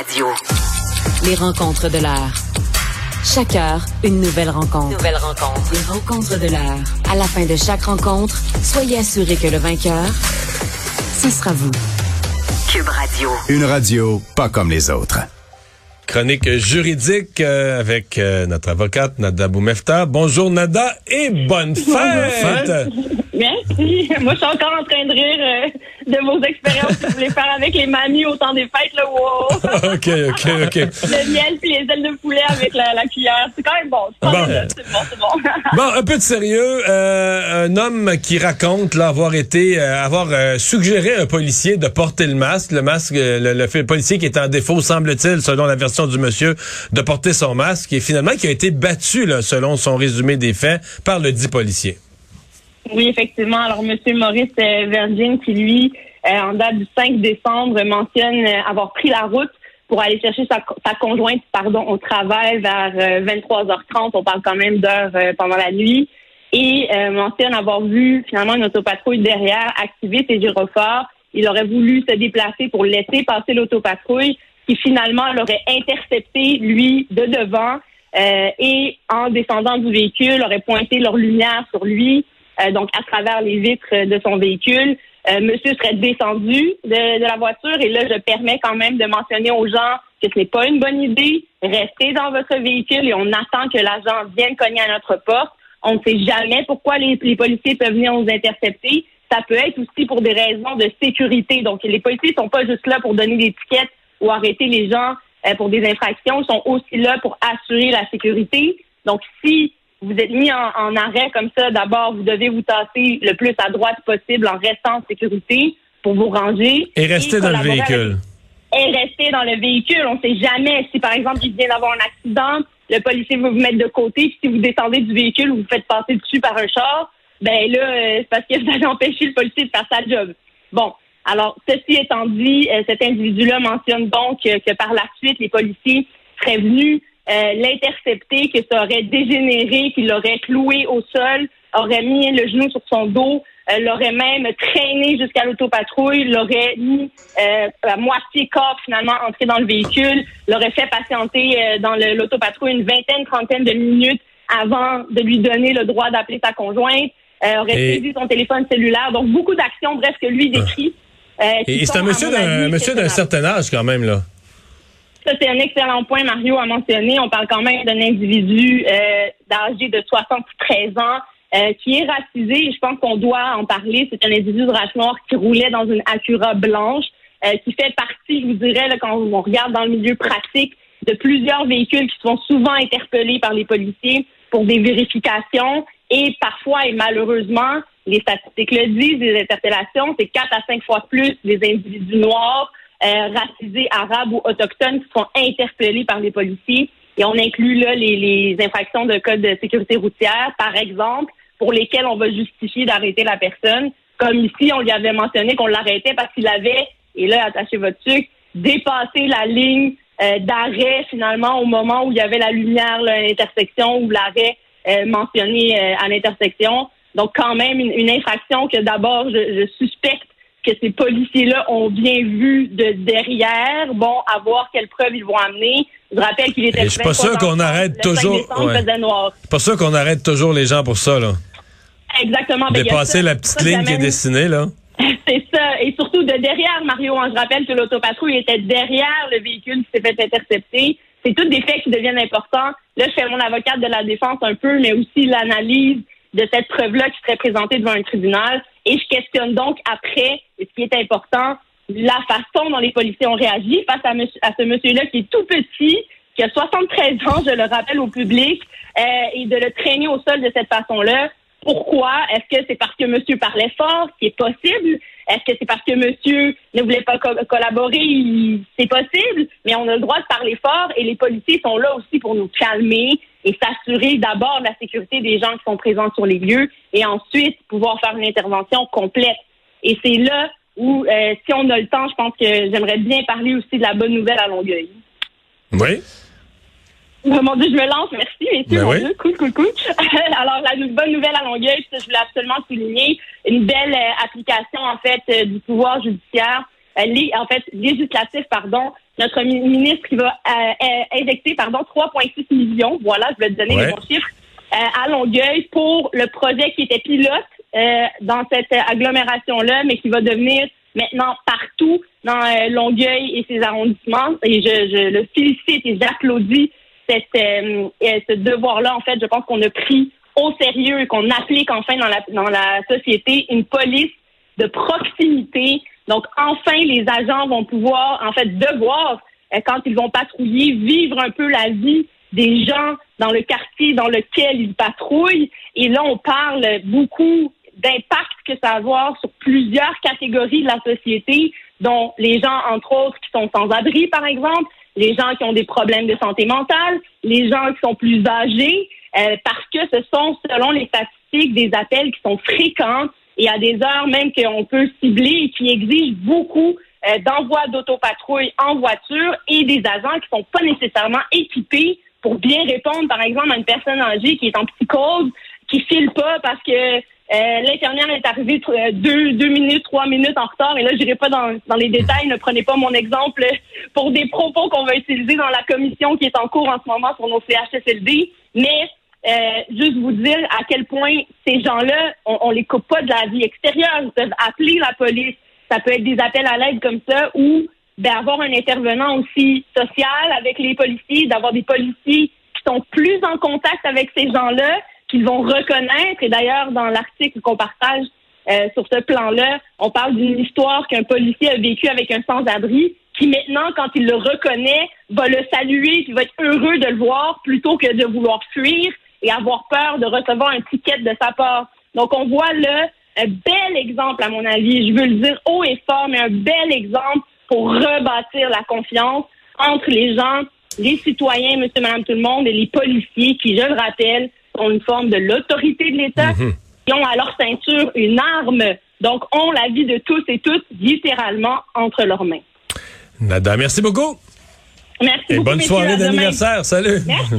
Radio. Les rencontres de l'heure. Chaque heure, une nouvelle rencontre. Nouvelle rencontre. Les rencontres de l'heure. À la fin de chaque rencontre, soyez assurés que le vainqueur, ce sera vous. Cube Radio. Une radio pas comme les autres. Chronique juridique euh, avec euh, notre avocate Nada Boumefta. Bonjour Nada et bonne fête! Merci. Moi, je suis encore en train de rire euh, de vos expériences que vous voulez faire avec les mamies au temps des fêtes. Là, wow. OK, OK, OK. Le miel puis les ailes de poulet avec la, la cuillère. C'est quand même bon. C'est Bon. c'est bon. C'est bon. Bon, un peu de sérieux. Euh, un homme qui raconte là, avoir été, euh, avoir euh, suggéré à un policier de porter le masque. Le masque, le, policier qui est en défaut, semble-t-il, selon la version du monsieur, de porter son masque et finalement qui a été battu, là, selon son résumé des faits, par le dit policier. Oui, effectivement. Alors, Monsieur Maurice euh, Virgin, qui lui, euh, en date du 5 décembre, mentionne euh, avoir pris la route pour aller chercher sa, sa conjointe, pardon, au travail vers euh, 23h30. On parle quand même d'heures pendant la nuit. Et euh, mentionne avoir vu finalement une autopatrouille derrière activer ses gyrophares. Il aurait voulu se déplacer pour laisser passer l'autopatrouille, qui finalement l'aurait intercepté, lui, de devant. euh, et en descendant du véhicule, aurait pointé leur lumière sur lui, donc à travers les vitres de son véhicule. Euh, monsieur serait descendu de, de la voiture et là, je permets quand même de mentionner aux gens que ce n'est pas une bonne idée. Restez dans votre véhicule et on attend que l'agent vienne cogner à notre porte. On ne sait jamais pourquoi les, les policiers peuvent venir nous intercepter. Ça peut être aussi pour des raisons de sécurité. Donc, les policiers sont pas juste là pour donner des tickets ou arrêter les gens euh, pour des infractions. Ils sont aussi là pour assurer la sécurité. Donc, si vous êtes mis en, en arrêt comme ça, d'abord, vous devez vous tasser le plus à droite possible en restant en sécurité pour vous ranger. Et rester dans le avec- véhicule. et rester dans le véhicule. On ne sait jamais si, par exemple, il vient d'avoir un accident, le policier veut vous mettre de côté, puis si vous descendez du véhicule, vous vous faites passer dessus par un char, ben là, euh, c'est parce que vous avez empêché le policier de faire sa job. Bon. Alors, ceci étant dit, euh, cet individu-là mentionne donc euh, que par la suite, les policiers seraient venus euh, l'intercepter, que ça aurait dégénéré, qu'il l'aurait cloué au sol, aurait mis le genou sur son dos, euh, l'aurait même traîné jusqu'à l'autopatrouille, l'aurait mis euh, à moitié corps finalement entré dans le véhicule, l'aurait fait patienter dans le- l'autopatrouille une vingtaine, trentaine de minutes avant de lui donner le droit d'appeler sa conjointe, aurait Et- saisi son téléphone cellulaire. Donc beaucoup d'actions, bref, que lui décrit. euh, qui Et, c'est un monsieur mon d'un certain âge quand même, là. Ça, c'est un excellent point, Mario a mentionné. On parle quand même d'un individu euh, âgé de 73 ans euh, qui est racisé. Je pense qu'on doit en parler. C'est un individu de race noire qui roulait dans une Acura blanche, euh, qui fait partie, je vous dirais, là, quand on regarde dans le milieu pratique, de plusieurs véhicules qui sont souvent interpellés par les policiers pour des vérifications. Et parfois, et malheureusement, les statistiques le disent, les interpellations, c'est quatre à cinq fois plus des individus noirs racisés, arabes ou autochtones qui sont interpellés par les policiers. Et on inclut là les, infractions de code de sécurité routière, par exemple, pour lesquelles on va justifier d'arrêter la personne. Comme ici, on lui avait mentionné qu'on l'arrêtait parce qu'il avait, et là, attachez votre truc, dépassé la ligne euh, d'arrêt finalement au moment où il y avait la lumière l'intersection ou l'arrêt euh, mentionné euh, à l'intersection. Donc quand même une, une infraction que d'abord je, je suspecte que ces policiers-là ont bien vu de derrière. Bon, à voir quelles preuves ils vont amener. Je rappelle qu'il était. Je suis pas 23 sûr qu'on arrête le 5 toujours- ouais. Pas sûr qu'on arrête toujours les gens pour ça, là. Exactement. Ben, Dépasser ça. la petite Ça, ligne qui est dessinée, là. C'est ça. Et surtout de derrière, Mario. hein. Je rappelle que l'autopatrouille était derrière le véhicule qui s'est fait intercepter. C'est tous des faits qui deviennent importants. Là, je fais mon avocate de la défense un peu, mais aussi l'analyse de cette preuve-là qui serait présentée devant un tribunal. Et je questionne donc après, ce qui est important, la façon dont les policiers ont réagi face à ce monsieur-là qui est tout petit, qui a 73 ans, je le rappelle au public, euh, et de le traîner au sol de cette façon-là. Pourquoi? Est-ce que c'est parce que monsieur parlait fort, ce qui est possible? Est-ce que c'est parce que monsieur ne voulait pas co- collaborer? C'est possible, mais on a le droit de parler fort et les policiers sont là aussi pour nous calmer et s'assurer d'abord de la sécurité des gens qui sont présents sur les lieux et ensuite pouvoir faire une intervention complète. Et c'est là où, euh, si on a le temps, je pense que j'aimerais bien parler aussi de la bonne nouvelle à Longueuil. Oui. Oh mon Dieu, je me lance, merci, messieurs. Ben mon oui. Dieu, cool, cool, cool. Alors, la bonne nouvelle à Longueuil, je voulais absolument souligner, une belle euh, application, en fait, euh, du pouvoir judiciaire, euh, lé- en fait, législatif, pardon, notre ministre qui va injecter pardon 3,6 millions, voilà, je vais te donner les bons chiffres, à Longueuil pour le projet qui était pilote dans cette agglomération-là, mais qui va devenir maintenant partout dans Longueuil et ses arrondissements. Et je, je le félicite et j'applaudis cette, ce devoir-là. En fait, je pense qu'on a pris au sérieux et qu'on applique enfin dans la, dans la société une police de proximité. Donc, enfin, les agents vont pouvoir, en fait, devoir, euh, quand ils vont patrouiller, vivre un peu la vie des gens dans le quartier dans lequel ils patrouillent. Et là, on parle beaucoup d'impact que ça va avoir sur plusieurs catégories de la société, dont les gens, entre autres, qui sont sans abri, par exemple, les gens qui ont des problèmes de santé mentale, les gens qui sont plus âgés, euh, parce que ce sont, selon les statistiques, des appels qui sont fréquents et à des heures même qu'on peut cibler et qui exigent beaucoup euh, d'envoi d'autopatrouille en voiture et des agents qui sont pas nécessairement équipés pour bien répondre, par exemple, à une personne âgée qui est en psychose, qui file pas parce que euh, l'infirmière est arrivée euh, deux, deux minutes, trois minutes en retard. Et là, je n'irai pas dans, dans les détails. Ne prenez pas mon exemple pour des propos qu'on va utiliser dans la commission qui est en cours en ce moment sur nos CHSLD. Mais euh, juste vous dire à quel point ces gens-là, on, on les coupe pas de la vie extérieure. Ils peuvent appeler la police. Ça peut être des appels à l'aide comme ça ou d'avoir un intervenant aussi social avec les policiers, d'avoir des policiers qui sont plus en contact avec ces gens-là, qu'ils vont reconnaître. Et d'ailleurs, dans l'article qu'on partage euh, sur ce plan-là, on parle d'une histoire qu'un policier a vécue avec un sans-abri qui maintenant, quand il le reconnaît, va le saluer, qui va être heureux de le voir plutôt que de vouloir fuir et avoir peur de recevoir un ticket de sa part. Donc, on voit là un bel exemple, à mon avis, je veux le dire haut et fort, mais un bel exemple pour rebâtir la confiance entre les gens, les citoyens, monsieur, madame, tout le monde, et les policiers qui, je le rappelle, sont une forme de l'autorité de l'État, mhm. qui ont à leur ceinture une arme, donc ont la vie de tous et toutes littéralement entre leurs mains. Nada, merci beaucoup. Merci et bonne soirée d'anniversaire. Salut. Merci.